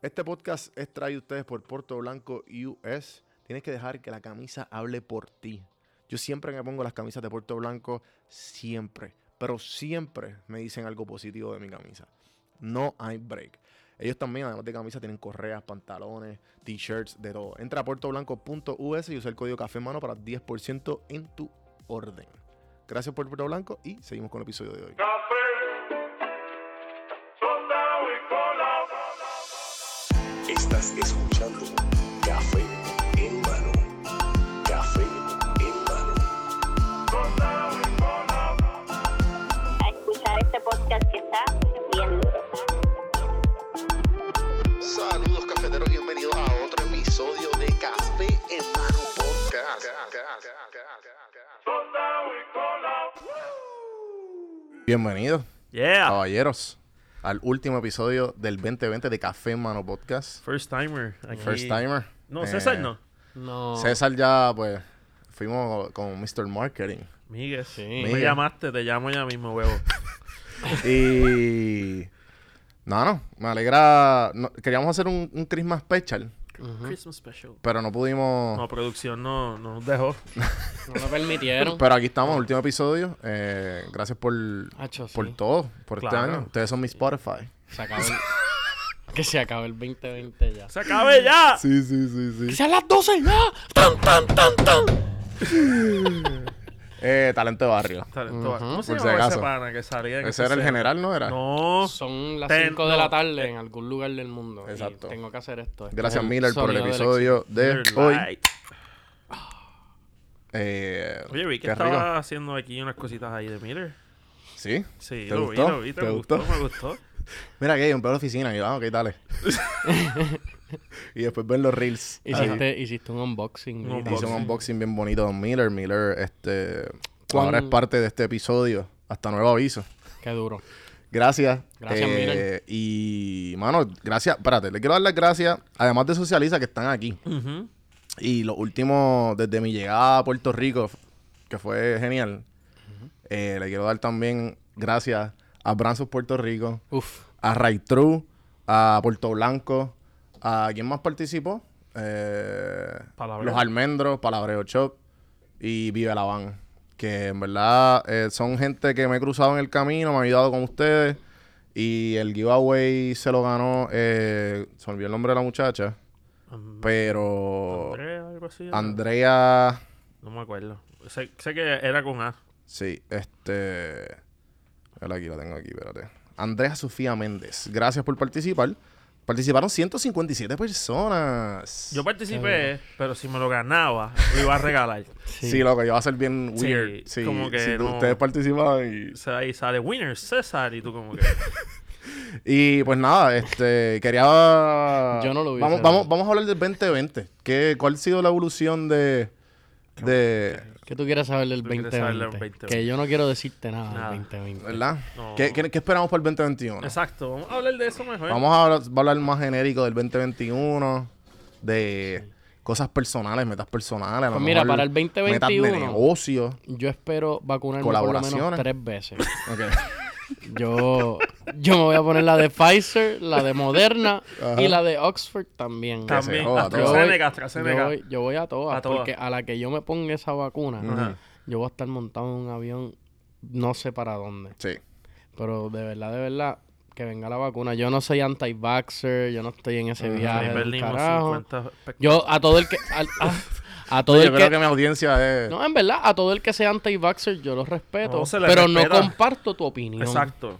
Este podcast es traído a ustedes por Puerto Blanco US. Tienes que dejar que la camisa hable por ti. Yo siempre me pongo las camisas de Puerto Blanco, siempre, pero siempre me dicen algo positivo de mi camisa. No hay break. Ellos también, además de camisas, tienen correas, pantalones, t-shirts, de todo. Entra a puertoblanco.us y usa el código Café Mano para 10% en tu orden. Gracias por Puerto Blanco y seguimos con el episodio de hoy. Estás escuchando Café en mano. Café en mano. a escuchar este podcast que está bien. Saludos cafeteros, bienvenidos a otro episodio de Café en mano podcast. Bienvenidos, Yeah. caballeros, al último episodio del 2020 de Café en Mano Podcast. First timer. aquí. First timer. No, Eh, César no. No. César ya, pues, fuimos con Mr. Marketing. Miguel. Sí. Me Miguel. llamaste, te llamo ya mismo, huevo. Y. No, no, me alegra. no, queríamos hacer un, un Christmas special, Christmas special. pero no pudimos. No, producción no, no nos dejó. No lo permitieron. Pero aquí estamos, último episodio. Eh, gracias por, Hacho, sí. por todo, por este año. Ustedes son mi Spotify. Se acabó el- que se acabe el 2020 ya. ¡Se acabe ya! Sí, sí, sí, ¡Que sí. sean las 12 ya! ¡Tan, tan, tan, tan! Eh, talento de barrio. Talento. Ujú. ¿Cómo se Por si llama ese acaso. pana que salía en Ese ese era el general, ¿no era? No. Son las Ten- 5 de no. la tarde en algún lugar del mundo. y Exacto. tengo que hacer esto. Este Gracias, es Miller, por el sonido del episodio de Miller hoy. Lite. Eh, Oye, vi que qué estaba rico. haciendo aquí unas cositas ahí de Miller. ¿Sí? Sí, ¿Te lo gustó? vi, lo vi. ¿Te, ¿Te gustó? gustó? Me gustó. Mira que hay un pedo de oficina. Y yo, ah, ok, dale. y después ven los reels. Hiciste, hiciste un unboxing. Un. Hice un Unboxing. unboxing bien bonito de Miller. Miller, este. ¿Cuán- Ahora es parte de este episodio. Hasta nuevo aviso. Qué duro. Gracias. Gracias, Eh, Miller. Y, mano, gracias. Espérate, le quiero dar las gracias. Además de Socializa, que están aquí. Y los últimos, desde mi llegada a Puerto Rico, que fue genial. eh, le quiero dar también gracias a Branzos Puerto Rico, Uf. a Right True, a Puerto Blanco, a quién más participó. Eh, los Almendros, Palabreo Shop y Vive la Van. Que en verdad eh, son gente que me he cruzado en el camino, me ha ayudado con ustedes. Y el giveaway se lo ganó, eh, se olvidó el nombre de la muchacha, pero Andrea, algo así. ¿no? Andrea, No me acuerdo. Sé, sé que era con A. sí, este, aquí la tengo aquí, espérate. Andrea Sofía Méndez, gracias por participar. Participaron 157 personas. Yo participé, pero si me lo ganaba, lo iba a regalar. Sí, loco, ya va a ser bien Sí, weird. Sí, como que si tú- no- ustedes participaban y... O sea, ahí sale winner César y tú como que... Y pues nada, este, quería... Yo no lo hubiese vamos, vamos, vamos a hablar del 2020. ¿Qué, ¿Cuál ha sido la evolución de... de ¿Qué tú quieres saber del Tú quieres 2020? saber del 2020. Que yo no quiero decirte nada, Nada. del 2020. ¿Verdad? No. ¿Qué, qué, qué esperamos para el 2021? Exacto, vamos a hablar de eso mejor. Vamos a hablar, va a hablar más genérico del 2021, de cosas personales, metas personales. Pues mira, para el Metas de 2021, negocio. yo espero vacunarme por lo menos tres veces. Ok. Yo, yo me voy a poner la de Pfizer, la de Moderna Ajá. y la de Oxford también. También, joda, AstraZeneca, Yo AstraZeneca. voy, yo voy a todas, A todas. porque a la que yo me ponga esa vacuna, Ajá. yo voy a estar montado en un avión no sé para dónde. Sí. Pero de verdad, de verdad, que venga la vacuna. Yo no soy anti-vaxxer, yo no estoy en ese viaje Ahí del perdimos carajo. 50 pe- Yo a todo el que... al- a, a todo Yo el creo que... que mi audiencia es... No, en verdad, a todo el que sea anti-vaxxer yo lo respeto, No, se le pero respeta. no comparto tu opinión. Exacto.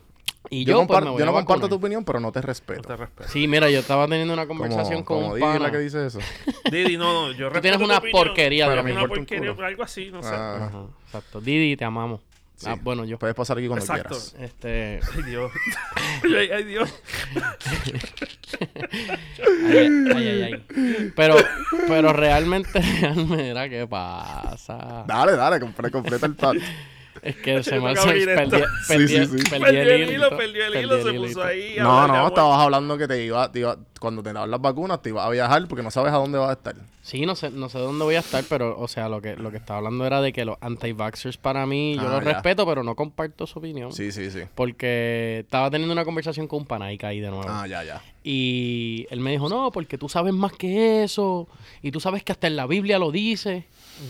Y yo yo, pues, compar- me voy yo a no comparto tu opinión, pero no te No respeto. te respeto. Sí, mira, yo estaba teniendo una Como, conversación con como un Didi, pana. la que dice eso. Didi, no, no, yo Tú tienes respeto tu una opinión, porquería de me Una un porquería, culo. algo así, no sé. Ah, Ajá, exacto. Didi, te amamos. Sí. Ah, bueno, yo. puedes pasar aquí cuando Exacto. quieras. Este. Ay, Dios. ay, ay, Dios. Ay, ay, ay, ay. Pero, pero realmente, realmente, ¿qué pasa? Dale, dale, compre- completa el tal. Es que se me hace... perdí, Sí, sí, sí. perdí Perdió el hilo, perdió el hilo, se puso ahí. No, no, estabas hablando que te iba, te iba- cuando te daban las vacunas, te ibas a viajar porque no sabes a dónde vas a estar. Sí, no sé, no sé dónde voy a estar, pero, o sea, lo que, lo que estaba hablando era de que los anti-vaxxers para mí, yo Ah, los ya. respeto, pero no comparto su opinión. Sí, sí, sí. Porque estaba teniendo una conversación con un pana y caí de nuevo. Ah, ya, ya. Y él me dijo, no, porque tú sabes más que eso. Y tú sabes que hasta en la Biblia lo dice.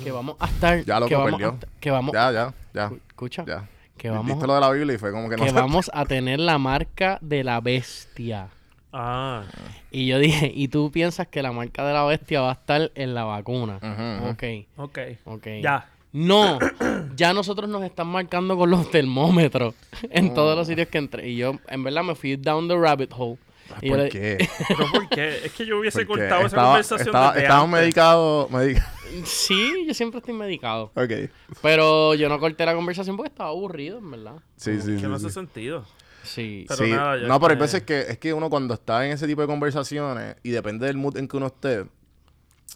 Que vamos a estar... Ya, loco, que vamos perdió. a, esta- que vamos... Ya, ya, ya. Escucha. Ya. Que Viste vamos, lo de la Biblia y fue como que no que vamos a tener la marca de la bestia. Ah, Y yo dije, ¿y tú piensas que la marca de la bestia va a estar en la vacuna? Ujú, ujú. Ok, ok. ok. Ya. No, ya nosotros nos están marcando con los termómetros en todos los sitios que entré. Y yo, en verdad, me fui down the rabbit hole. ¿Por le- qué? ¿Pero por qué? Es que yo hubiese cortado esa conversación estaba- desde medica- Sí, yo siempre estoy medicado. Ok. Pero yo no corté la conversación porque estaba aburrido, en verdad. Sí, sí, Que sí. no sí. hace sentido. Sí. Pero Sí, nada, ya no, pero hay que- veces que es que uno cuando está en ese tipo de conversaciones y depende del mood en que uno esté,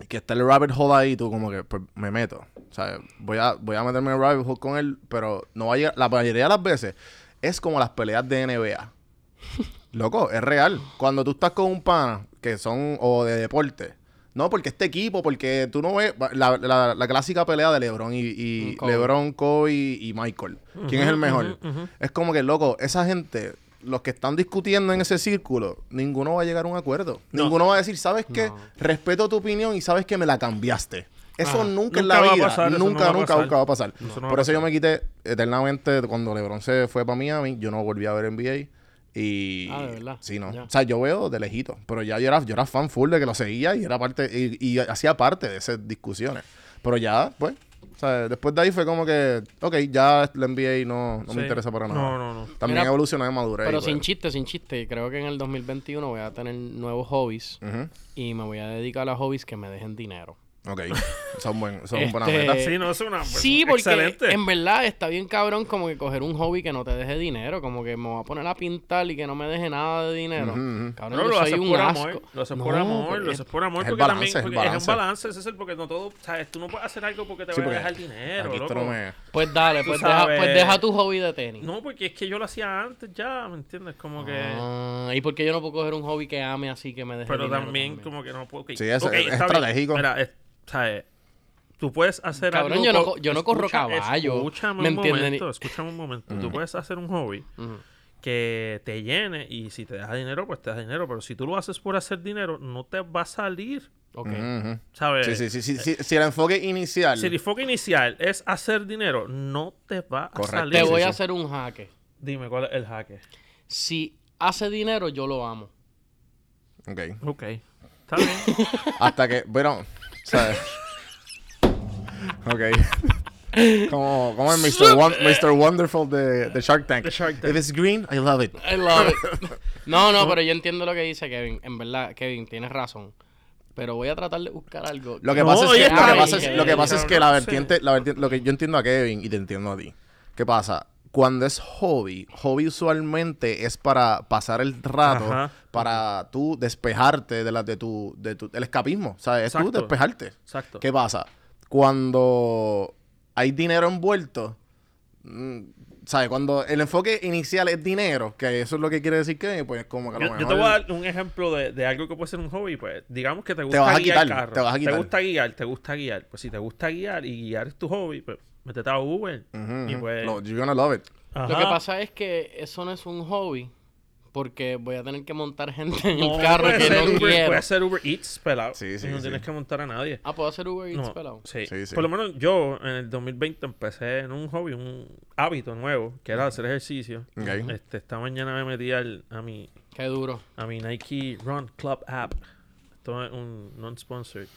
que está el rabbit hole ahí, tú como que pues, me meto. O sea, voy a, voy a meterme en el rabbit hole con él, pero no va a llegar- la mayoría de las veces es como las peleas de NBA. Loco, es real. Cuando tú estás con un pana que son o de deporte, no porque este equipo, porque tú no ves la, la- la clásica pelea de LeBron y, y Kobe. LeBron, Kobe y Michael. ¿Quién es el mejor? Es como que, loco, esa gente, los que están discutiendo en ese círculo, ninguno va a llegar a un acuerdo. No. Ninguno va a decir, ¿sabes qué? No. Respeto tu opinión y sabes que me la cambiaste. Eso Ajá. nunca, en Nunca la vida, pasar, eso no nunca, nunca, nunca va a pasar. Eso Por eso yo me quité eternamente cuando LeBron se fue para Miami, yo no volví a ver NBA. Y Ah, ¿de verdad? sí, no. Ya. O sea, yo veo de lejito, pero ya yo era, yo era fan full de que lo seguía y era parte y, y hacía parte de esas discusiones. Pero ya, pues, o sea, después de ahí fue como que, ok, ya la NBA no, no Sí. me interesa para nada. No, no, no. También Mira, evolucioné, maduré. Pero y, sin pues, chiste, sin chiste. Creo que en el 2021 voy a tener nuevos hobbies. ujú, Y me voy a dedicar a hobbies que me dejen dinero. Ok, son buen, son buenas Este, metas. Sí, no, es una. pues, Sí, porque Excelente. en verdad está bien cabrón como que coger un hobby que no te deje dinero, como que me voy a poner a pintar y que no me deje nada de dinero. Cabrón, No, yo lo soy haces un por asco. amor, lo haces No, por amor, lo es- haces por amor es porque balance, también es porque un balance, ese es el porque no todo, sabes, tú no puedes hacer algo porque te Sí, voy a porque dejar dinero, loco. no me... Pues dale, pues deja, pues deja tu hobby de tenis. No, porque es que yo lo hacía antes ya, ¿me entiendes? Como que Ah, ¿Y por qué yo no puedo coger un hobby que ame así que me deje pero dinero también como que no puedo. Sí, es- es estratégico. Mira, es- ¿sabes? Tú puedes hacer Cabrón, algo yo no yo no corro escucha- caballo, Escúchame ¿me un momento, escúchame un momento. Tú puedes hacer un hobby que te llene y si te deja dinero, pues te da dinero. Pero si tú lo haces por hacer dinero, no te va a salir, Ok. ¿sabes? Sí, sí, sí, sí, sí, Si el enfoque inicial... Si el enfoque inicial es hacer dinero, no te va a salir. Te Sí, voy sí. a hacer un jaque. Dime cuál es el jaque. Si hace dinero, yo lo amo. Ok. Ok. Está bien. Hasta que, bueno, ¿sabes? Ok. Como, como el Mr. Won- Mr. Wonderful de, de Shark Tank. De Shark Tank. If it's green, I love it. I love it. No, no, pero yo entiendo lo que dice Kevin. En verdad, Kevin, tienes razón. Pero voy a tratar de buscar algo. Lo que No, pasa es que, lo está que, bien, pasa es, Kevin, lo que, pasa es pero que no la vertiente, la vertiente- lo que yo entiendo a Kevin y te entiendo a ti. ¿Qué pasa? Cuando es hobby, hobby usualmente es para pasar el rato, Ajá. para tú despejarte de la, de tu, de tu, el escapismo, ¿sabes? Es tú despejarte. Exacto. ¿Qué pasa? Cuando hay dinero envuelto, mm, ¿sabes? Cuando el enfoque inicial es dinero, que eso es lo que quiere decir que, pues, como que a lo Yo, yo mejor... te voy a dar un ejemplo de, de algo que puede ser un hobby. Pues digamos que te gusta vas a guiar quitar, carro. te vas a quitar. gusta guiar, te gusta guiar. Pues si te gusta guiar y guiar es tu hobby, pues métete a Uber. Ujú, Y ujú. pues. Lo- you're gonna love it. Lo que pasa es que eso no es un hobby. Porque voy a tener que montar gente en No, el carro puede que no Uber, quiero. Puede ser Uber Eats pelado. Sí, sí, y no sí. tienes que montar a nadie. Ah, ¿puedo hacer Uber Eats, No, pelado? sí. Sí, sí. Por lo menos yo en el 2020 empecé en un hobby, un hábito nuevo, que era hacer ejercicio. Este, esta mañana me metí al- a mi Qué duro. a mi Nike Run Club app. Esto es un non-sponsored.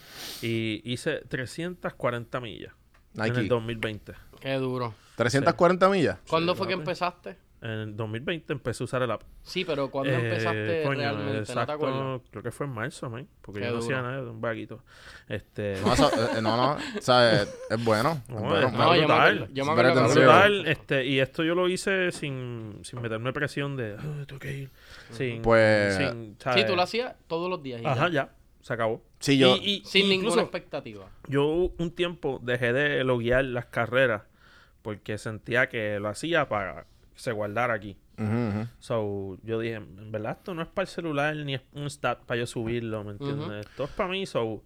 Y hice 340 millas en el Nike. 2020. Qué duro. 340 millas. ¿Cuándo Sí, fue que empezaste? En el 2020 empecé a usar el app. Sí, pero ¿cuándo Eh, empezaste coño, realmente? ¿No te exacto, acuerdas? Creo que fue en marzo, man, Porque Qué yo no hacía nada de un vaguito. Este. No, eso- eh, no, no, o sea, es, es bueno. es No, bueno. es- No, yo me yo me acuerdo brutal, este, y esto yo lo hice sin, sin meterme presión de, "Ah, tengo que ir. Sin, Pues- sin, Sí, tú lo hacías todos los días. y Ajá, ya. ya, se acabó. Sí, yo... Y- y- Sin incluso ninguna expectativa. yo un tiempo dejé de loguear las carreras porque sentía que lo hacía para que se guardara aquí. So, yo dije, en verdad esto no es para el celular ni es un stat para yo subirlo, ¿me entiendes? Esto es para mí, so,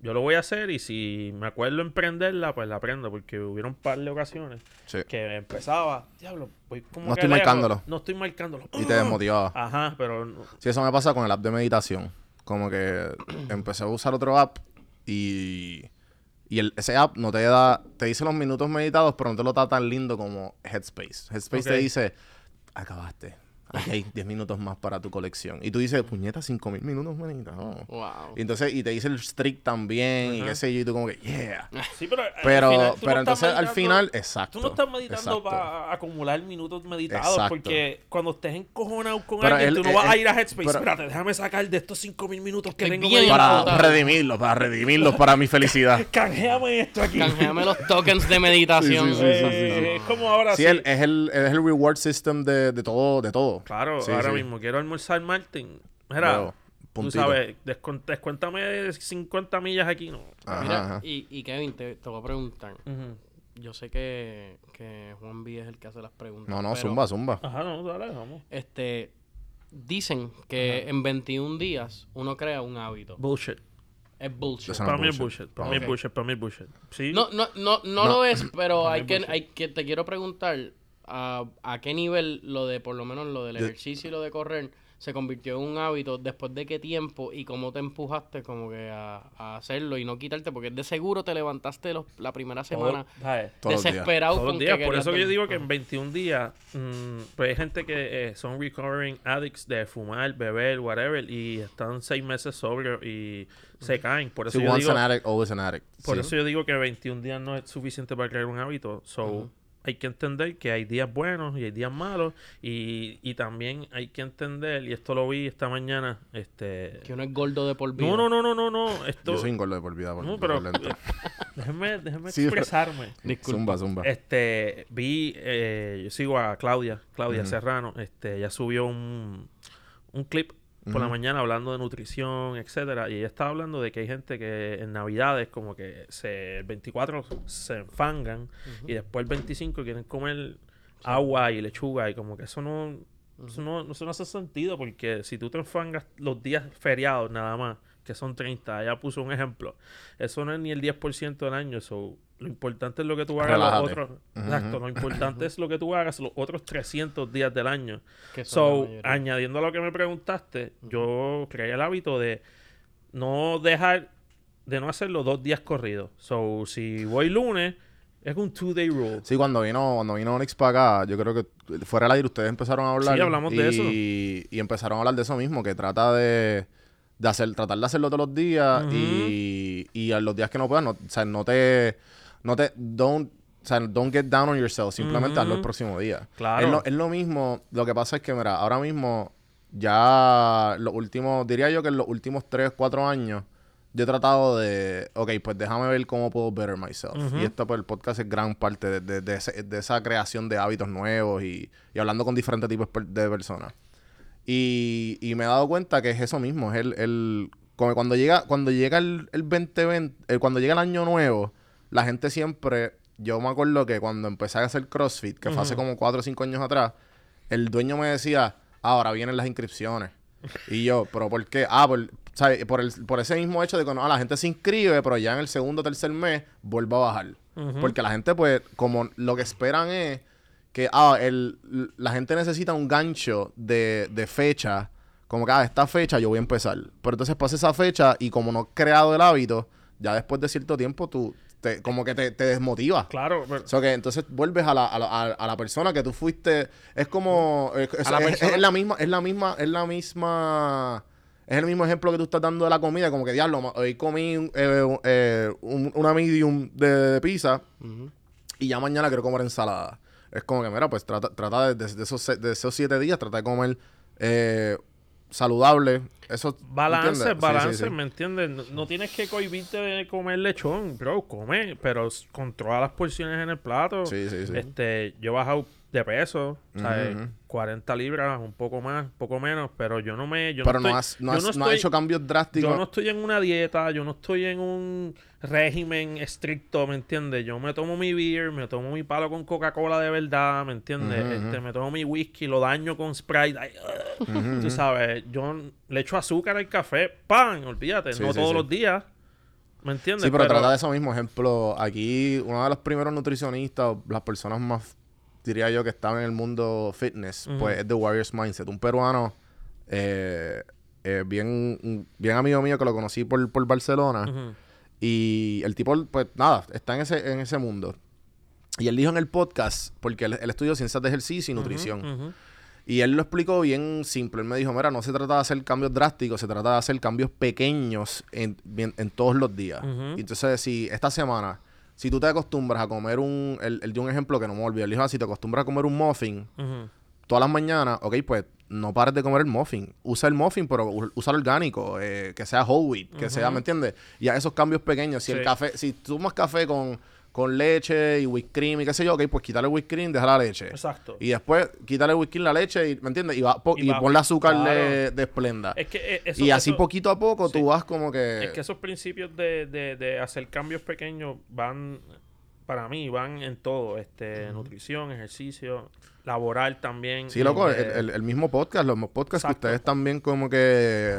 yo lo voy a hacer y si me acuerdo en prenderla, pues la prendo, porque hubieron un par de ocasiones Sí. que empezaba, diablo, voy como No que estoy lejos, marcándolo. No estoy marcándolo. Y te desmotivaba. Ajá, pero no- Sí, eso me pasa con el app de meditación. Como que empecé a usar otro app y, y el, ese app no te da, te dice los minutos meditados, pero no te lo da tan lindo como Headspace. Headspace te dice, acabaste. Aquí hay 10 minutos más para tu colección. Y tú dices, puñeta, 5000 minutos meditados. Wow. Y entonces, y te dice el streak también, y qué sé yo, y tú como que, yeah. sí, pero, al Pero, final tú no pero estás entonces al meditando- final, exacto. Tú no estás meditando para acumular minutos meditados Exacto. porque cuando estés encojonado con Pero alguien, él- tú no él- vas a él- ir a Headspace. pero- Espérate, déjame sacar de estos 5000 minutos que tengo bien. Para Puta. redimirlos, para redimirlos, para mi felicidad. Canjeame esto aquí. Canjeame los tokens de meditación. Sí, sí, sí, sí, Eh, Es como ahora Sí, sí. el- es, el, es el reward system de, de todo, de todo. Claro, Sí, ahora sí. mismo quiero almorzar Martin. Mira, Veo, tú sabes, descuéntame 50 millas aquí, ¿no? Ajá, Mira, ajá. y, y Kevin, te, te voy a preguntar. Yo sé que, que Juan B es el que hace las preguntas. No, no, pero, zumba, zumba. Ajá, no, dale, vamos. Este, dicen que en 21 días uno crea un hábito. Bullshit. Es bullshit. Para es mí es bullshit. Para mí es bullshit. Para mí es bullshit. Sí. No, no, no, no, No. lo es, pero hay es que, hay que, te quiero preguntar a, a qué nivel lo de, por lo menos lo del ejercicio y lo de correr se convirtió en un hábito, después de qué tiempo y cómo te empujaste como que a, a hacerlo y no quitarte, porque de seguro te levantaste los- la primera semana desesperado Todos con días. que Por eso que yo digo que en 21 días, mm, pues hay gente que eh, son recovering addicts de fumar, beber, whatever, y están seis meses sobrios y se caen. Por eso Si yo digo, an addict, always an addict. por Sí. eso yo digo que 21 días no es suficiente para crear un hábito. So, hay que entender que hay días buenos y hay días malos. Y, y también hay que entender, y esto lo vi esta mañana, este... Que uno es gordo de por vida. No, no, no, no, no, no. Esto... Yo soy un gordo de por vida por, No, por pero... lento. déjeme déjeme Sí, expresarme. Disculpa. Zumba, zumba. Este, vi, eh, yo sigo a Claudia, Claudia Serrano, este, ella subió un, un clip por la mañana hablando de nutrición, etcétera, y ella estaba hablando de que hay gente que en Navidades como que se, el 24 se enfangan y después el 25 quieren comer agua y lechuga y como que eso no, eso no, eso no hace sentido porque si tú te enfangas los días feriados nada más, que son 30, ella puso un ejemplo, eso no es ni el 10% del año, so, lo importante es lo que tú hagas los otros, exacto, lo importante es lo que tú hagas los otros 300 días del año. So, añadiendo a lo que me preguntaste, yo creé el hábito de no dejar, de no hacerlo dos días corridos. So, si voy lunes, es un two-day rule. Sí, cuando vino, cuando vino Onyx para acá, yo creo que fuera del aire ustedes empezaron a hablar. Sí, hablamos de eso. y, Y empezaron a hablar de eso mismo, que trata de, de hacer, tratar de hacerlo todos los días y, y a los días que no puedas, no, o sea, no te, no te, don't, o sea, don't get down on yourself, simplemente hazlo el próximo día. Claro. Es lo, es lo mismo, lo que pasa es que, mira, ahora mismo, ya los últimos, diría yo que en los últimos 3, 4 años, yo he tratado de, ok, pues déjame ver cómo puedo better myself. Y esto, pues, el podcast es gran parte de, de- de ese- de esa creación de hábitos nuevos y, y hablando con diferentes tipos de personas. Y, y me he dado cuenta que es eso mismo, es el, el como cuando llega, cuando llega el, el 2020, eh, cuando llega el año nuevo, la gente siempre, yo me acuerdo que cuando empecé a hacer CrossFit, que fue hace como 4 o 5 años atrás, el dueño me decía, ahora vienen las inscripciones. Y yo, ¿pero por qué? Ah, por, ¿sabe? por, el, por ese mismo hecho de que no, la gente se inscribe, pero ya en el segundo o tercer mes vuelve a bajar. Porque la gente, pues, como lo que esperan es que, ah, el, la gente necesita un gancho de, de fecha. Como que, ah, esta fecha yo voy a empezar. Pero entonces pasa esa fecha y como no has creado el hábito, ya después de cierto tiempo tú, te, como que te, te desmotivas. Claro, pero- O sea, que entonces vuelves a la, a la, a- la persona que tú fuiste. Es como. Es, la es- persona- es la misma, es la misma, es la misma. Es el mismo ejemplo que tú estás dando de la comida, como que diablo, hoy comí eh, eh, un- una medium de, de pizza y ya mañana quiero comer ensalada. Es como que, mira, pues trata, trata de, de- de esos, de esos siete días, trata de comer eh, saludable. Eso, Balance, ¿entiendes? Sí, sí, balance, sí. ¿me entiendes? No, no tienes que cohibirte de comer lechón, bro, come, pero controla las porciones en el plato. Sí, sí, sí. Este, yo he bajado de peso, ¿sabes? Ujú. 40 libras, un poco más, un poco menos, pero yo no me... Yo Pero no, estoy, has, no, yo has, no no has estoy- hecho cambios drásticos. Yo no estoy en una dieta, yo no estoy en un régimen estricto, ¿me entiendes? Yo me tomo mi beer, me tomo mi palo con Coca-Cola de verdad, ¿me entiendes? Este, me tomo mi whisky, lo daño con Sprite. ay, Tú sabes, yo le echo azúcar al café, ¡pam! Olvídate, Sí, no sí, todos sí. los días, ¿me entiendes? Sí, pero, trata de eso mismo. Ejemplo, aquí uno de los primeros nutricionistas, las personas más, diría yo, que estaban en el mundo fitness, pues es The Warriors Mindset. Un peruano, eh, eh, bien, bien amigo mío que lo conocí por, por Barcelona. Y el tipo, pues nada, está en ese, en ese mundo. Y él dijo en el podcast, porque él, él estudió ciencias de ejercicio y nutrición. Y él lo explicó bien simple. Él me dijo, mira, no se trata de hacer cambios drásticos, se trata de hacer cambios pequeños en, en todos los días. Y entonces, si esta semana, si tú te acostumbras a comer un... Él, él dio un ejemplo que no me olvidé. Él dijo, ah, si te acostumbras a comer un muffin todas las mañanas, ok, pues no pares de comer el muffin. Usa el muffin, pero usa el orgánico, eh, que sea whole wheat, que sea, ¿me entiendes? Y a esos cambios pequeños. Si el café, si tomas café con, con leche y whipped cream y qué sé yo, ok, pues quítale el whipped cream, deja la leche. Exacto. Y después quítale el whisky, la leche, y, ¿me entiendes? Y, va, po- Y y azúcar de, claro. de esplenda. Es que eh, eso, y así eso- poquito a poco sí. tú vas como que... Es que esos principios de, de, de hacer cambios pequeños van, para mí, van en todo. Este, nutrición, ejercicio, laboral también. Sí, loco, el, este, el- el mismo podcast, los podcasts Exacto. que ustedes también como que...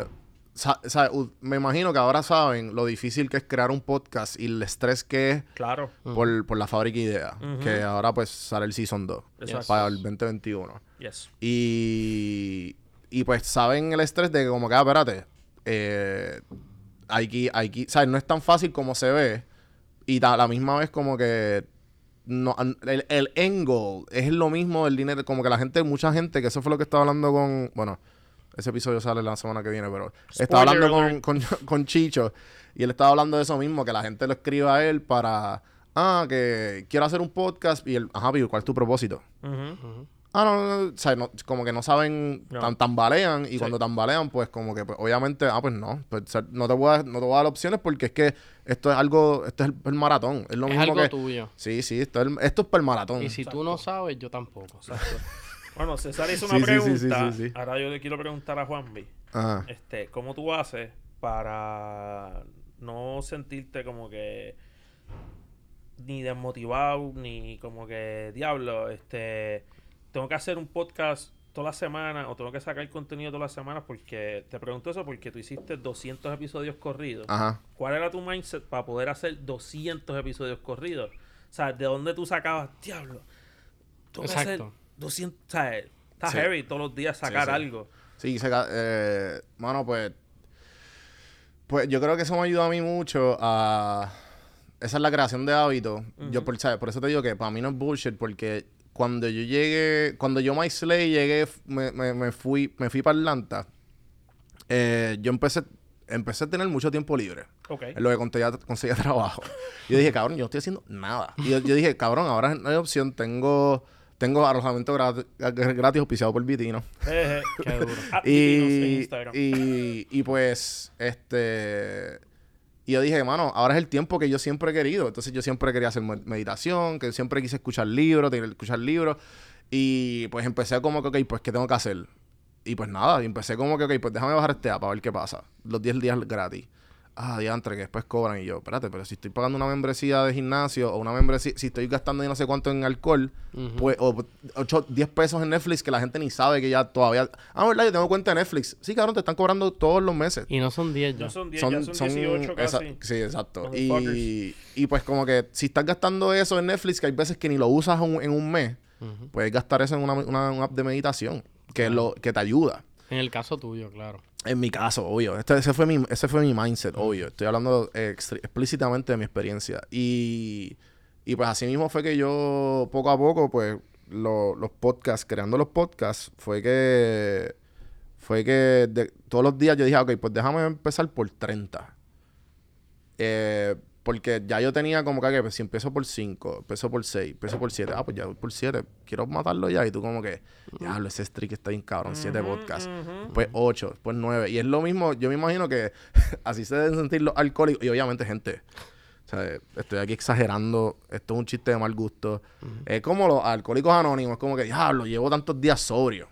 sa- sa- me imagino que ahora saben lo difícil que es crear un podcast y el estrés que es Claro. por, por la fábrica idea. Ujú. Que ahora pues sale el Season 2 Exacto. para el 2021. Yes. Y, y pues saben el estrés de que como que, ah, espérate, eh, hay que, hay que, ¿sabes? No es tan fácil como se ve. Y a la misma vez como que no, el, el end goal es lo mismo del dinero. Como que la gente, mucha gente, que eso fue lo que estaba hablando con, bueno, ese episodio sale la semana que viene, pero estaba hablando con, con, con Chicho y él estaba hablando de eso mismo, que la gente lo escribe a él para, ah, que quiero hacer un podcast y él, ajá, pero ¿cuál es tu propósito? Ah, no, no, no, o sea, no, como que no saben, No. tan, tambalean, y Sí. cuando tambalean, pues como que, pues, obviamente, ah, pues no, pues, o sea, no, te voy a, no te voy a dar opciones porque es que esto es algo, esto es el, el maratón, es lo Es mismo algo que... tuyo. Sí, sí, esto es, el- esto es para el maratón. Y si tú no sabes, yo tampoco. Exacto. Bueno, César hizo una sí, sí, sí, pregunta. sí, sí. Ahora yo le quiero preguntar a Juanvi. Ajá. Este, ¿cómo tú haces para no sentirte como que ni desmotivado ni como que diablo, este, tengo que hacer un podcast toda la semana o tengo que sacar contenido todas las semanas porque te pregunto eso porque tú hiciste 200 episodios corridos. Ajá. ¿Cuál era tu mindset para poder hacer 200 episodios corridos? O sea, ¿de dónde tú sacabas, diablo? Tengo que hacer Exacto. 200, o sea, está Sí. heavy todos los días sacar sí. algo. Sí, se ca- eh, mano, pues. Pues yo creo que eso me ayuda a mí mucho a. Esa es la creación de hábitos. Yo, por, ¿sabes? por eso te digo que para mí no es bullshit, porque cuando yo llegué. Cuando yo, My Slay, llegué, me, me, me fui, me fui para Atlanta. eh, yo empecé, empecé a tener mucho tiempo libre. Ok. En lo que conseguía, conseguía trabajo. Yo dije, cabrón, yo no estoy haciendo nada. Y yo, yo dije, cabrón, ahora no hay opción. Tengo, tengo alojamiento gratis, gratis auspiciado por Vitino. Jeje. Qué duro. Ah, Y, Instagram. y, y pues, este. Y yo dije, mano, ahora es el tiempo que yo siempre he querido. Entonces yo siempre quería hacer med- meditación, que siempre quise escuchar libros, tener- escuchar libros. Y pues empecé como que, ok, pues, ¿qué tengo que hacer? Y pues nada, y empecé como que, ok, pues déjame bajar este app a ver qué pasa. Los 10 días gratis. Ah, diantre, que después cobran. Y yo, espérate, pero si estoy pagando una membresía de gimnasio o una membresía, si estoy gastando yo no sé cuánto en alcohol, pues, o 8, 10 pesos en Netflix que la gente ni sabe que ya todavía. Ah, ¿verdad? Yo tengo cuenta de Netflix. Sí, cabrón, te están cobrando todos los meses. Y no son 10 ya. No son 10, ya son 18 esa- casi. sí, exacto. Y, y pues como que si estás gastando eso en Netflix, que hay veces que ni lo usas un- en un mes, puedes gastar eso en una, una- una app de meditación que, es lo, que te ayuda. En el caso tuyo, claro. En mi caso, obvio. Este, ese, fue mi, ese fue mi mindset, obvio. Estoy hablando eh, explícitamente de mi experiencia. Y, y pues así mismo fue que yo, poco a poco, pues, lo- los podcasts, creando los podcasts, fue que... Fue que de- todos los días yo dije, ok, pues déjame empezar por 30. Eh, porque ya yo tenía como que, pues si empiezo por 5, empiezo por 6, empiezo por 7. Ah, pues ya voy por 7. Quiero matarlo ya. Y tú como que, diablo, ese streak está bien cabrón. 7 Ujú, podcasts. ujú. Pues 8, pues 9. Y es lo mismo, yo me imagino que así se deben sentir los alcohólicos. Y obviamente, gente, O sea, estoy aquí exagerando. Esto es un chiste de mal gusto. Es como los alcohólicos anónimos. Es como que, diablo, llevo tantos días sobrio.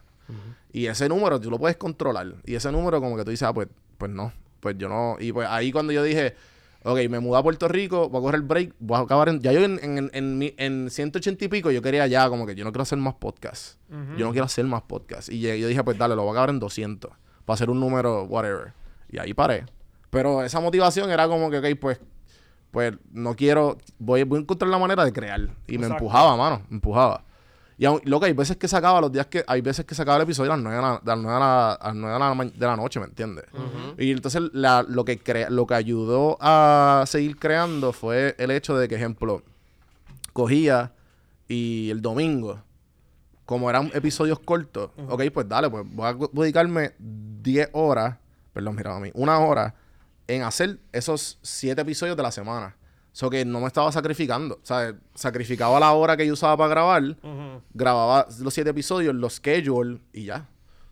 Y ese número tú lo puedes controlar. Y ese número como que tú dices, ah, pues, pues no. Pues yo no. Y pues ahí cuando yo dije, ok, me mudé a Puerto Rico, voy a coger el break, voy a acabar en... Ya yo en, en, en, en 180 y pico yo quería ya como que yo no quiero hacer más podcasts. Yo no quiero hacer más podcasts. Y yo dije, pues dale, lo voy a acabar en 200. Para hacer un número, whatever. Y ahí paré. Pero esa motivación era como que, ok, pues... Pues no quiero... Voy, voy a encontrar la manera de crear. Y me empujaba, mano. Me empujaba. Y aun- loco, hay veces que se acaba los días que... Hay veces que se acaba el episodio a las 9 de la, de las 9 de la, a las 9 de la, ma- de la noche, ¿me entiendes? Y entonces la- lo, que crea, lo que ayudó a seguir creando fue el hecho de que, ejemplo, cogía y el domingo, como eran episodios cortos, ok, pues dale, pues voy a dedicarme 10 horas, perdón, mira a mí, una hora en hacer esos 7 episodios de la semana. Eso que no me estaba sacrificando. O sea, sacrificaba la hora que yo usaba para grabar, Ujú. grababa los 7 episodios, los schedule y ya.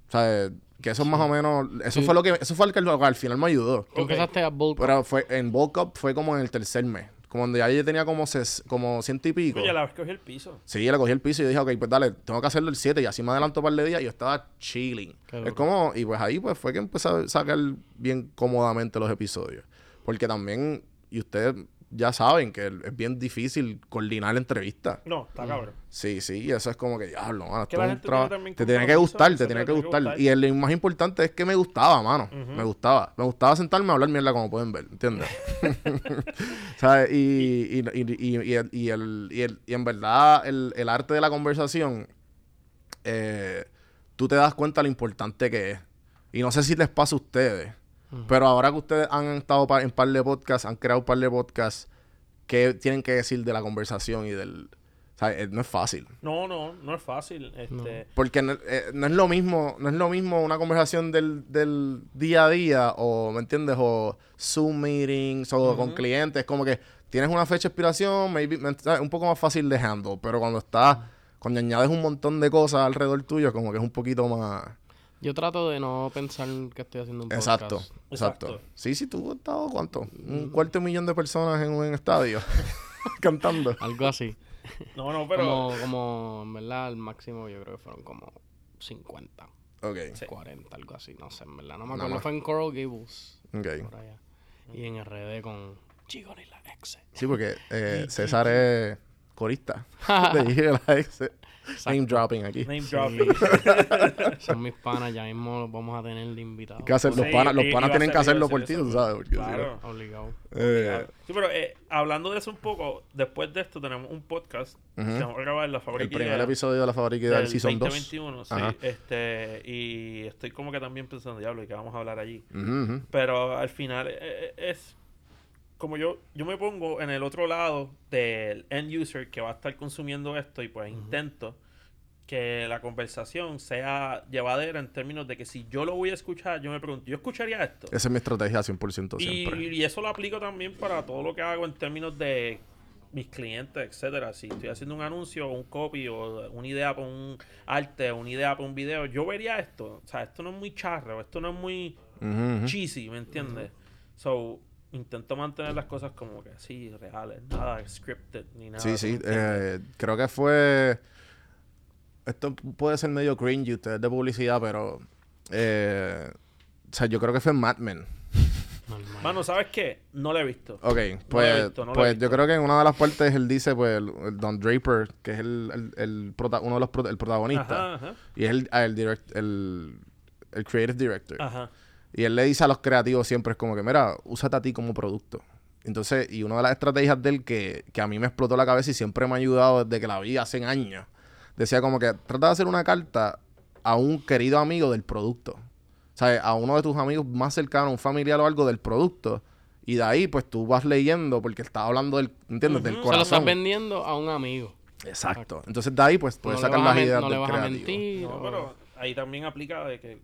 O sea, que eso es más o menos. Eso fue lo que. Eso fue lo que al- al final me ayudó. Tú Ok. empezaste a bulk Pero fue en Bulk Up fue como en el tercer mes. Como donde ya yo tenía como, ses- como ciento y pico. Oye, la vez que cogí el piso. Sí, le cogí el piso y yo dije, ok, pues dale, tengo que hacerlo el 7 y así me adelanto un par de días y yo estaba chilling. Es como, y pues ahí pues fue que empecé a sacar bien cómodamente los episodios. Porque también, y ustedes ya saben que es bien difícil coordinar la entrevista. No, está cabrón. Sí, sí, y eso es como que, diablo, mano, esto es un trabajo- Te tiene que gustar, te tiene que gustar. Y el más importante es que me gustaba, mano. Me gustaba. Me gustaba sentarme a hablar mierda como pueden ver, ¿entiendes? ¿Sabes? Y, y, y, y, y el, y, el, y, el- y en verdad, el, el arte de la conversación, eh, tú te das cuenta lo importante que es. Y no sé si les pasa a ustedes, pero ahora que ustedes han estado pa- en par de podcasts, han creado un par de podcasts, ¿qué tienen que decir de la conversación y del... ¿sabes? Eh, No es fácil. No, no, no es fácil. Este, Porque no, eh, no es lo mismo, no es lo mismo una conversación del, del día a día, o ¿me entiendes? O Zoom meetings, o con clientes, como que tienes una fecha de expiración, maybe, un poco más fácil de handle, pero cuando estás, cuando añades un montón de cosas alrededor tuyo, como que es un poquito más. Yo trato de no pensar que estoy haciendo un podcast. Exacto, exacto. Exacto. Sí, sí, tú has estado, ¿cuánto? Un cuarto de millón de personas en un estadio cantando. Algo así. no, no, pero. Como, como, en verdad, el máximo yo creo que fueron como 50, Ok, 40, algo así. No sé, en verdad. No me acuerdo. Fue en Coral Gables. ok. Por allá. Y en RD con Chigon y la ex. Sí, porque eh, César es corista. Le dije la ex. Name dropping aquí. Name Sí. dropping. Son mis panas, ya mismo los vamos a tener de invitados. ¿Qué hacer? Los Sí, panas, los panas iba a tienen ser- que hacerlo iba a por ti, tú sabes. Porque si no- Claro. Obligado. Eh, Sí, pero eh, hablando de eso un poco, después de esto tenemos un podcast que vamos a grabar la el fábrica primer Idea episodio de la fábrica del del Season 2. 2021, sí. Ajá. Este, y estoy como que también pensando, diablo, ¿y qué vamos a hablar allí? Ujú, ujú. Pero al final eh, eh, es como yo, yo me pongo en el otro lado del end user que va a estar consumiendo esto y pues intento que la conversación sea llevadera en términos de que si yo lo voy a escuchar, yo me pregunto, ¿yo escucharía esto? Esa es mi estrategia 100% Y, siempre. y eso lo aplico también para todo lo que hago en términos de mis clientes, etcétera. Si estoy haciendo un anuncio o un copy o una idea para un arte o una idea para un video, yo vería esto. O sea, esto no es muy charro, esto no es muy cheesy, ¿me entiendes? So, intento mantener las cosas como que sí, reales, nada scripted ni nada. Sí, ¿tú sí. eh, creo que fue... Esto puede ser medio cringy, ustedes de publicidad, pero... eh, o sea, yo creo que fue Mad Men. Mano, ¿sabes qué? No lo he visto. Ok, he pues, visto, no lo he pues visto. yo creo que en una de las partes él dice, pues, el, el Don Draper, que es el, el, el prota- uno de los prota- el protagonista, Ajá, ajá. y es el, el, direct- el, el creative director. Ajá. Y él le dice a los creativos siempre, es como que, mira, úsate a ti como producto. Entonces, y una de las estrategias de él que, que a mí me explotó la cabeza y siempre me ha ayudado desde que la vi hace años, decía como que trata de hacer una carta a un querido amigo del producto. O sea, a uno de tus amigos más cercanos, un familiar o algo del producto. Y de ahí, pues tú vas leyendo porque está hablando del, ¿entiendes? Del Ujú. Se lo estás corazón. vendiendo a un amigo. Exacto. Entonces de ahí, pues puedes le sacar vas a las ideas no le del vas a creativo. mentir. No, o- pero ahí también aplica de que,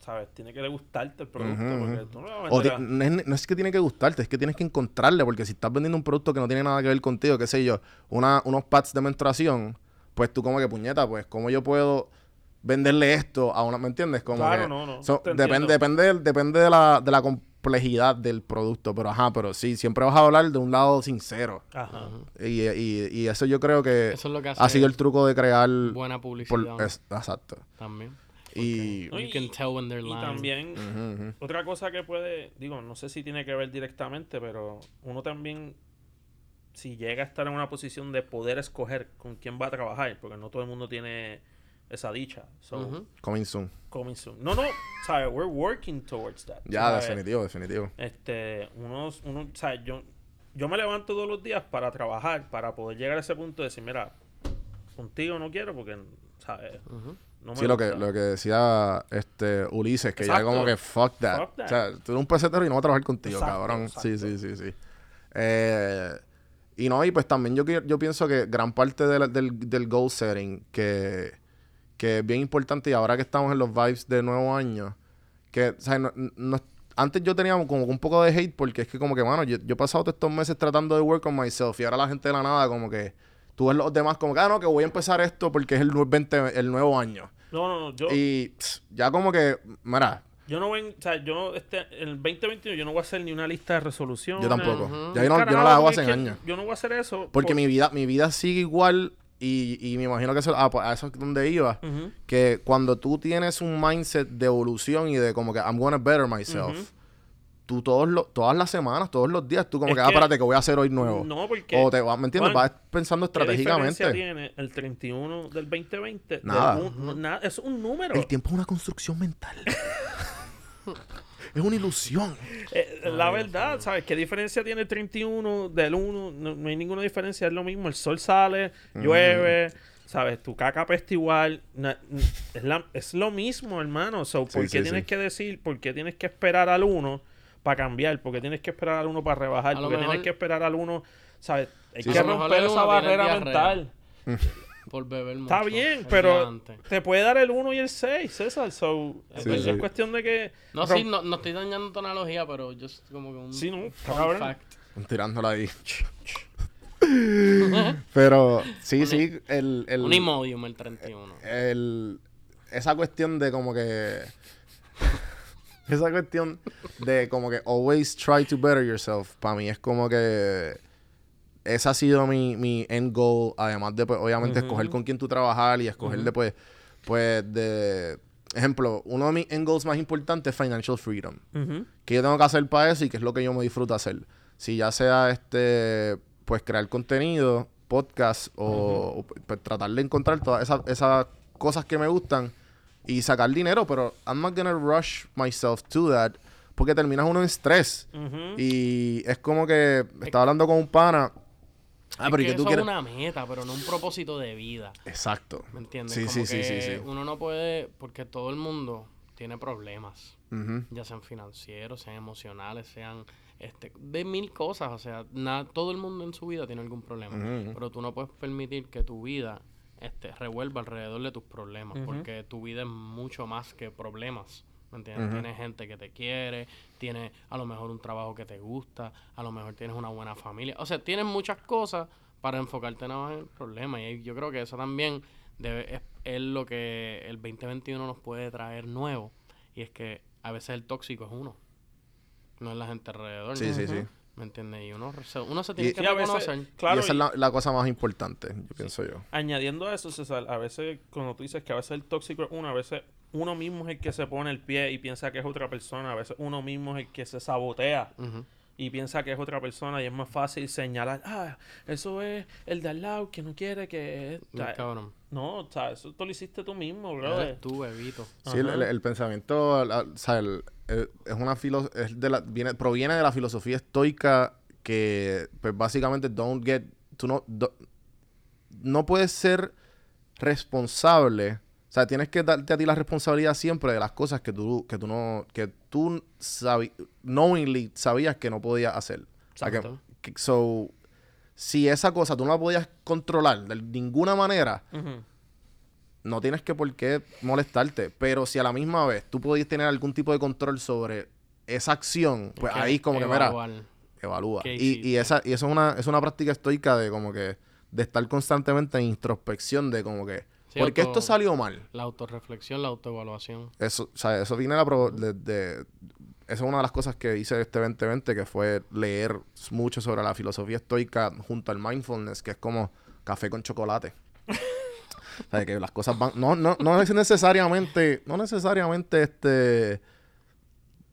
¿sabes? Tiene que gustarte el producto. Ujú, porque tú no a- no, es, no es que tiene que gustarte, es que tienes que encontrarle, porque si estás vendiendo un producto que no tiene nada que ver contigo, qué sé yo, una, unos pads de menstruación, pues tú como que puñeta, pues cómo yo puedo venderle esto a una, ¿me entiendes? Como Claro, que- no, no, so- te depende, depende, depende de la, de la com- complejidad del producto. Pero ajá, pero sí, siempre vas a hablar de un lado sincero. Ajá. Y, y, y eso yo creo que Eso es lo que hace ha sido el truco de crear... buena por- publicidad ¿no? es- exacto. también. Y... No, You y- can tell when they're Y lying. también, Ujú, ujú. otra cosa que puede, digo, no sé si tiene que ver directamente, pero uno también, si llega a estar en una posición de poder escoger con quién va a trabajar, porque no todo el mundo tiene esa dicha. So, Ujú. Coming soon. coming soon. No, no, ¿sabes? We're working towards that. Ya, ¿sabes? definitivo, definitivo. Este, unos, uno, ¿sabes? Yo, yo me levanto todos los días para trabajar, para poder llegar a ese punto de decir, mira, contigo no quiero porque, ¿sabes? Ujú. No me Sí, lo que, lo que decía este Ulises, que ya Exacto. como que fuck that. Fuck that. O sea, tú eres un pesetero y no voy a trabajar contigo, Exacto, cabrón. Sí, exacto. sí, sí, sí. Eh, y no, y pues también yo, yo pienso que gran parte de la- del, del goal setting, que, que es bien importante, y ahora que estamos en los vibes de nuevo año, que, o sea, no- no- antes yo tenía como un poco de hate, porque es que como que, mano, yo, yo he pasado todos estos meses tratando de work on myself, y ahora la gente de la nada como que... Tú ves los demás como que, ah, no, que voy a empezar esto porque es el, nue- 20 el nuevo año. No, no, no. Yo, Y pss, ya como que, mira, yo no ven, o sea, yo este, en el 2021 yo no voy a hacer ni una lista de resoluciones. yo tampoco. Ya yo no, yo no la hago hace años. Yo no voy a hacer eso. Porque por- mi vida, mi vida sigue igual y, y me imagino que eso, ah, pues, a eso es donde iba. Que cuando tú tienes un mindset de evolución y de como que I'm gonna better myself. Tú todos los, todas las semanas, todos los días, tú como Es que, ah, que- espérate, que voy a hacer hoy nuevo. No, porque... o te vas, ¿me entiendes? Juan, vas pensando ¿Qué diferencia estratégicamente. tiene el 31 del 2020? del Nada. un- no, nada, Es un número. El tiempo es una construcción mental. es una ilusión. Eh, la verdad, ¿sabes? ¿Qué diferencia tiene el 31 del 1? No, no hay ninguna diferencia, es lo mismo. El sol sale, llueve, ¿sabes? Tu caca pesta igual. na- es, la- es lo mismo, hermano. So, ¿Por Sí, qué sí, tienes sí. que decir, por qué tienes que esperar al 1 para cambiar? ¿Por qué tienes que esperar al 1 para rebajar? A lo ¿Por qué mejor- tienes que esperar al 1? ¿Sabes? Hay Sí, que romper esa uno barrera mental. Por beber mucho. Está bien, pero te puede dar el 1 y el 6, César. So, Sí, es, sí. es cuestión de que... No, sí, no, no estoy dañando tu analogía, pero yo como que un Sí, no, está fun cabrón. fact. Tirándola ahí. Pero sí, sí, el, el, Un Imodium el 31. el- esa cuestión de como que esa cuestión de como que always try to better yourself para mí es como que ese ha sido mi, mi end goal además de pues, obviamente escoger con quién tú trabajar y escoger de pues pues de ejemplo uno de mis end goals más importantes es financial freedom Ujú. que yo tengo que hacer para eso y que es lo que yo me disfruto hacer. Si ya sea este, pues crear contenido, podcast o, o, pues, tratar de encontrar todas esas, esas cosas que me gustan y sacar dinero, pero I'm not gonna rush myself to that porque terminas uno en estrés. Y es como que estaba hablando con un pana. Ah, Es pero ¿y que que tú eso quieres? es una meta, pero no un propósito de vida. Exacto. ¿Me entiendes? Sí, Como sí, sí, que sí, sí. Uno no puede, porque todo el mundo tiene problemas, ya sean financieros, sean emocionales, sean este, de mil cosas. O sea, na- todo el mundo en su vida tiene algún problema. Pero tú no puedes permitir que tu vida este, revuelva alrededor de tus problemas, porque tu vida es mucho más que problemas. ¿Me entiendes? Ujú. Tienes gente que te quiere, tienes a lo mejor un trabajo que te gusta, a lo mejor tienes una buena familia. O sea, tienes muchas cosas para enfocarte nada más en el problema. Y yo creo que eso también debe, es, es lo que el 2021 nos puede traer nuevo. Y es que a veces el tóxico es uno, no es la gente alrededor. Sí, sí, sí. ¿Me entiendes? Y uno, se- uno se tiene Y- que veces, reconocer. claro, y esa y- es la, la cosa más importante, yo pienso yo. añadiendo a eso, César, a veces cuando tú dices que a veces el tóxico es uno, a veces uno mismo es el que se pone el pie y piensa que es otra persona, a veces uno mismo es el que se sabotea y piensa que es otra persona y es más fácil señalar, ah, eso es el de al lado que no quiere que... cabrón. no, o sea, eso tú lo hiciste tú mismo, bro. Eres tú, bebito. Sí, el, Ajá. el- el pensamiento, la- o sea, el- el- es una filo es de la, viene, proviene de la filosofía estoica que, pues básicamente, don't get, tú no, do- no puedes ser responsable, o sea, tienes que darte a ti la responsabilidad siempre de las cosas que tú, que tú no, que tú sabi- knowingly sabías que no podías hacer. O sea, que- Exacto. que- so, si esa cosa tú no la podías controlar de ninguna manera. No tienes que por qué molestarte, pero si a la misma vez tú podías tener algún tipo de control sobre esa acción, pues ahí como que, mira, evalúa. ¿Qué Y, esa y eso es una, es una práctica estoica de como que, de estar constantemente en introspección de como que, Sí, ¿por qué esto salió mal? La autorreflexión, la autoevaluación. Eso, o sea, eso viene la pro- de, de- esa es una de las cosas que hice este 2020, que fue leer mucho sobre la filosofía estoica junto al mindfulness, que es como café con chocolate. o sea, que las cosas van... No, no, no es necesariamente... No necesariamente este...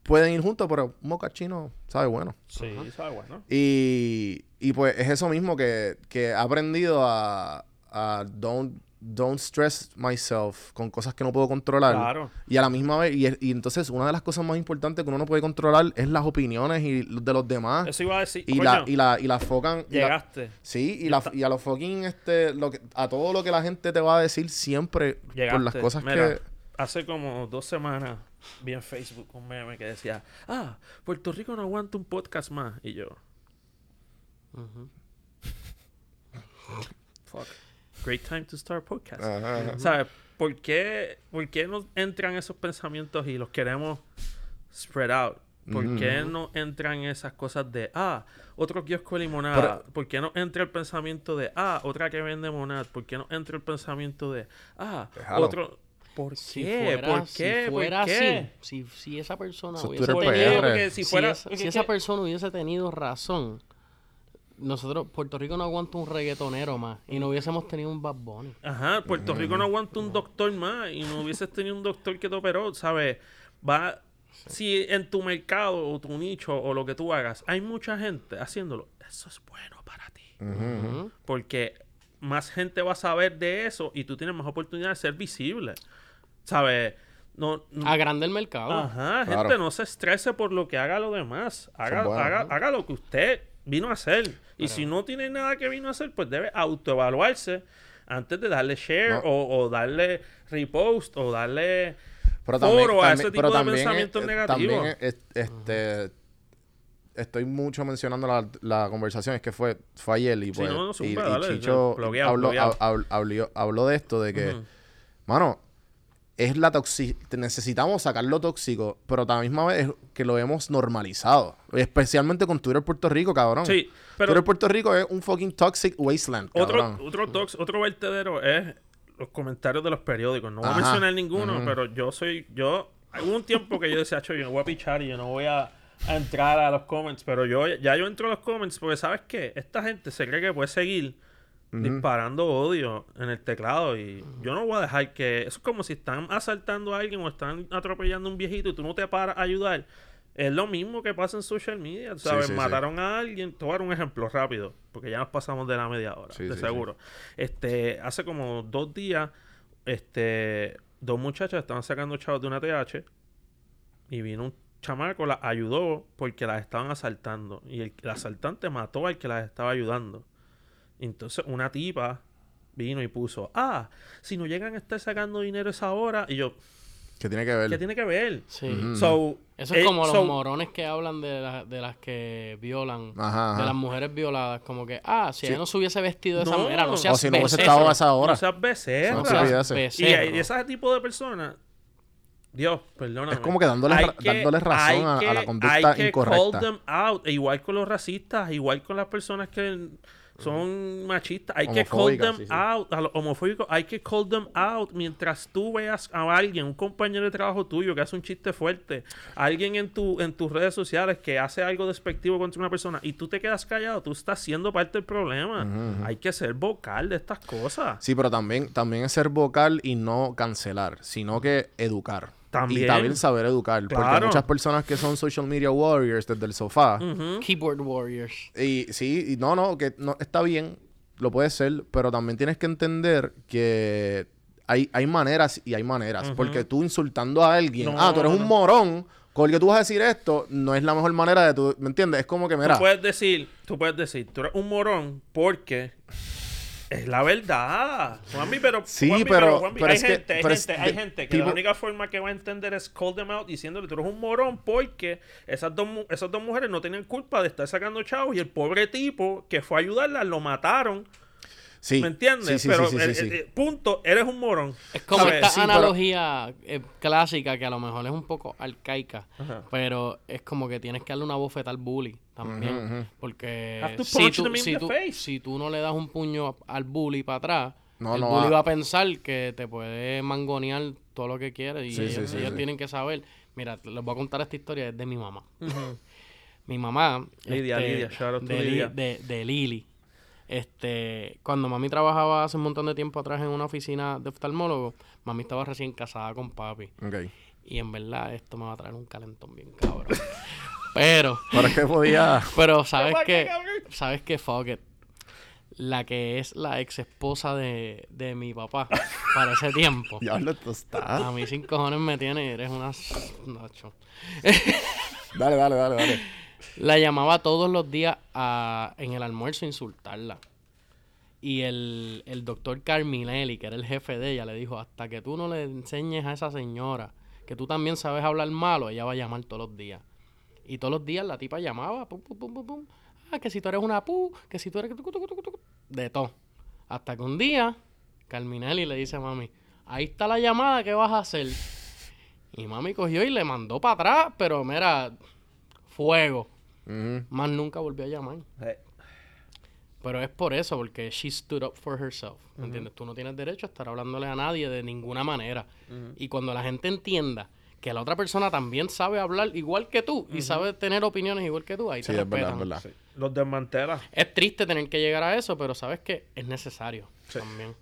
Pueden ir juntos, pero un mocachino sabe bueno. Sí, sabe bueno. Y, y pues es eso mismo que, que he aprendido a, a don't, don't stress myself con cosas que no puedo controlar. Claro. Y a la misma vez, y, y entonces una de las cosas más importantes que uno no puede controlar es las opiniones y de los demás. Eso iba a decir. Y la, y la, y la focan. la- llegaste. sí, y, la, y a los fucking, este, lo que, a todo lo que la gente te va a decir siempre por Llegaste. las cosas Mira, que. Hace como dos semanas vi en Facebook un meme que decía, ah, Puerto Rico no aguanta un podcast más. Y yo, fuck, great time to start podcast. Ajá, ajá. ¿Sabes? ¿Por qué, ¿Por qué nos entran esos pensamientos y los queremos spread out? ¿Por qué no entran esas cosas de, ah, otro kiosco de limonada? Pero- ¿Por qué no entra el pensamiento de, ah, otra que vende monad? ¿Por qué no entra el pensamiento de, ah, Déjalo. otro... ¿Por Si qué? fuera, ¿Por qué? si ¿Por fuera qué? así, si, si esa persona hubiese tenido, si si, fuera... si es esa persona hubiese tenido razón, nosotros, Puerto Rico no aguanta un reggaetonero más y no hubiésemos tenido un Bad Bunny. Ajá, Puerto Rico no aguanta un doctor más y no hubieses tenido un doctor que te operó, ¿sabes? Va, si en tu mercado o tu nicho o lo que tú hagas hay mucha gente haciéndolo, eso es bueno para ti. Ujú. Porque más gente va a saber de eso y tú tienes más oportunidad de ser visible. ¿Sabes? No, no- Agranda el mercado. Ajá, Claro. gente, no se estrese por lo que haga lo demás. Haga, haga, ¿no? haga lo que usted vino a hacer. Y si no tiene nada que vino a hacer, pues debe autoevaluarse antes de darle share No. o, o darle repost o darle Pero foro también, a también- ese tipo pero de también, pensamientos eh, negativos. También, este, estoy mucho mencionando la, la conversación, es que fue, fue ayer y Sí, pues, no, no, y, y Chicho habló, habló, habló de esto, de que, mano, es la toxi necesitamos sacar lo tóxico, pero a la misma vez que lo hemos normalizado, especialmente con Twitter Puerto Rico, cabrón. Sí, pero Twitter Puerto Rico es un fucking toxic wasteland, otro, cabrón. otro, tox- otro vertedero es los comentarios de los periódicos. No voy a mencionar ninguno, pero yo soy, yo, hubo un tiempo que yo decía, "Cho, yo no voy a pichar y yo no voy a, a entrar a los comments, pero yo ya yo entro a los comments porque sabes qué, esta gente se cree que puede seguir disparando odio en el teclado y yo no voy a dejar que, eso es como si están asaltando a alguien o están atropellando a un viejito y tú no te paras a ayudar. Es lo mismo que pasa en social media, ¿sabes? sí, sí. Mataron a alguien. Te voy a dar un ejemplo rápido, porque ya nos pasamos de la media hora, de seguro. Este, hace como dos días, este, dos muchachas estaban sacando chavos de una TH y vino un chamaco, las ayudó porque las estaban asaltando. Y el, el asaltante mató al que las estaba ayudando. Entonces una tipa vino y puso, ah, si no llegan a estar sacando dinero esa hora. Y yo, ¿Qué tiene que ver? ¿qué tiene que ver? Sí. So, Eso es eh, como so- los morones que hablan de, la- de las que violan, Ajá, de las mujeres violadas, como que, ah, si Sí. ella no se hubiese vestido de esa manera, no O seas O si no hubiese estado a esa hora. No seas becerra. No seas estupideces. Y, y ese tipo de personas, Dios, perdóname. Es como que dándole Hay ra- dándole razón a- a la conducta hay que incorrecta. call them out. E igual con los racistas, igual con las personas que son machistas. Hay que call them sí, sí. out. A los homofóbicos, hay que call them out. Mientras tú veas a alguien, un compañero de trabajo tuyo que hace un chiste fuerte, alguien en, tu, en tus redes sociales que hace algo despectivo contra una persona y tú te quedas callado, tú estás siendo parte del problema. Hay que ser vocal de estas cosas. Sí, pero también, también es ser vocal y no cancelar, sino que educar. También. Y también saber educar. Porque Claro. muchas personas que son social media warriors desde el sofá. Keyboard Warriors. Y sí, y no, no, que no está bien, lo puede ser, pero también tienes que entender que hay, hay maneras y hay maneras. Porque tú insultando a alguien, No, ah, tú eres un no. morón, con el que tú vas a decir esto, no es la mejor manera de tú, ¿me entiendes? Es como que, mira, Tú puedes decir, tú puedes decir, tú eres un morón porque es la verdad. Juanmi, pero, Sí, Juanmi, pero- Juanmi, pero hay es que- gente, hay pero gente, hay gente que la única forma que va a entender es call them out diciéndole tú eres un morón porque esas dos, esas dos mujeres no tienen culpa de estar sacando chavos y el pobre tipo que fue a ayudarlas lo mataron. Sí. ¿Me entiendes? Sí, sí, pero sí, sí, eh, sí. eh, punto, eres un morón. Es como ¿Sabes? esta Sí, pero- analogía eh, clásica que a lo mejor es un poco arcaica, Ajá. pero es como que tienes que darle una bofeta al bully también. Porque Have to si tú, si, tú, face. si tú no le das un puño al bully para atrás, No, el no bully va- va a pensar que te puede mangonear todo lo que quiere y Sí, ellos, sí, sí, ellos sí. tienen que saber, Mira, les voy a contar esta historia, es de mi mamá. Mi mamá. Lidia, este, Lidia, shout out to de, Li- Lidia. de, de Lili. Este, cuando mami trabajaba hace un montón de tiempo atrás en una oficina de oftalmólogo, mami estaba recién casada con papi. Y en verdad esto me va a traer un calentón bien cabrón. Pero, es que podía. pero sabes que, sabes que fuck it. La que es la ex esposa de, de mi papá para ese tiempo. Diablo, esto A está. mí sin cojones me tiene, eres una... Nacho. Dale, dale, dale, dale. La llamaba todos los días a- en el almuerzo a insultarla. Y el, el doctor Carminelli, que era el jefe de ella, le dijo, hasta que tú no le enseñes a esa señora que tú también sabes hablar malo, ella va a llamar todos los días. Y todos los días la tipa llamaba, pum, pum, pum, pum, pum. Ah, que si tú eres una pu, que si tú eres... De todo. Hasta que un día, Carminelli le dice a mami, ahí está la llamada, ¿qué vas a hacer? Y mami cogió y le mandó para atrás, pero mira, fuego. Más nunca volvió a llamar. Eh, Pero es por eso, porque she stood up for herself. ¿Me entiendes? Tú no tienes derecho a estar hablándole a nadie de ninguna manera. Y cuando la gente entienda que la otra persona también sabe hablar igual que tú y sabe tener opiniones igual que tú, ahí Sí, te es verdad, verdad. Los desmantela. Es triste tener que llegar a eso, pero sabes que es necesario también.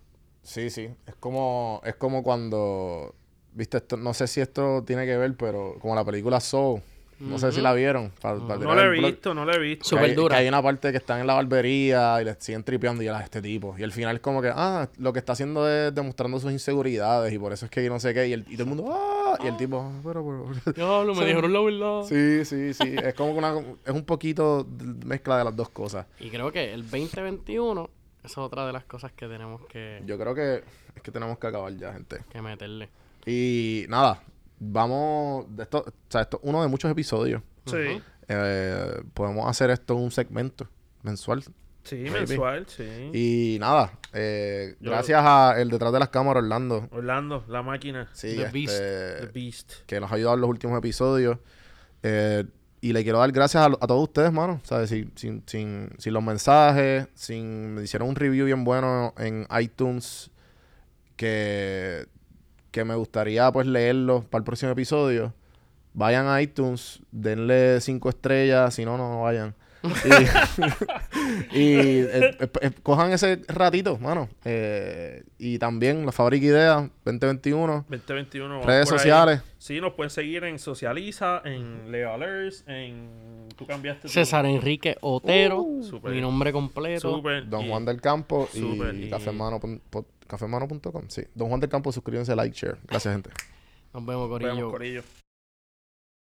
Sí, sí. Es como, es como cuando. Viste, esto, no sé si esto tiene que ver, pero como la película Soul. No sé si la vieron. pa- pa No lo he visto, no lo he visto. Súper dura. que hay una parte que están en la barbería y le siguen tripeando y a este tipo. Y al final es como que, ah, lo que está haciendo es demostrando sus inseguridades y por eso es que no sé qué. Y, el, y todo el mundo, ah, y el tipo, "Ah, pero, pero, Diablo, me dijeron la verdad. Sí, sí, sí. Es como que una, es un poquito de mezcla de las dos cosas. Y creo que el 2021 esa es otra de las cosas que tenemos que, Yo creo que es que tenemos que acabar ya, gente. que meterle. Y nada, vamos, esto, o sea, esto es uno de muchos episodios. Sí, Eh, podemos hacer esto un segmento mensual. sí, Maybe. mensual, sí. Y nada, eh, Yo- gracias a el detrás de las cámaras, Orlando. Orlando, la máquina. Sí, The este, Beast. The Beast. que nos ha ayudado en los últimos episodios. Eh, y le quiero dar gracias a, a todos ustedes, mano. ¿Sabes? Sin, sin, sin, sin los mensajes, sin... Me hicieron un review bien bueno en iTunes que, que me gustaría pues leerlo para el próximo episodio. Vayan a iTunes, denle cinco estrellas, si no, no vayan. Y, y, eh, eh, eh, cojan ese ratito, mano. Eh, y también la Fábrica Idea 2021. 2021. vamos Redes ahí. sociales. Sí, nos pueden seguir en Socializa, en Leo Alerts, en... Tú cambiaste tu- César Enrique Otero, Súper. mi nombre completo. Súper. Don Y- Juan del Campo y, Súper, y- cafemano.com. cafemano.com, sí. Don Juan del Campo, suscríbanse, like, share. Gracias, gente. Nos vemos, Nos vemos, Corillo. Corillo.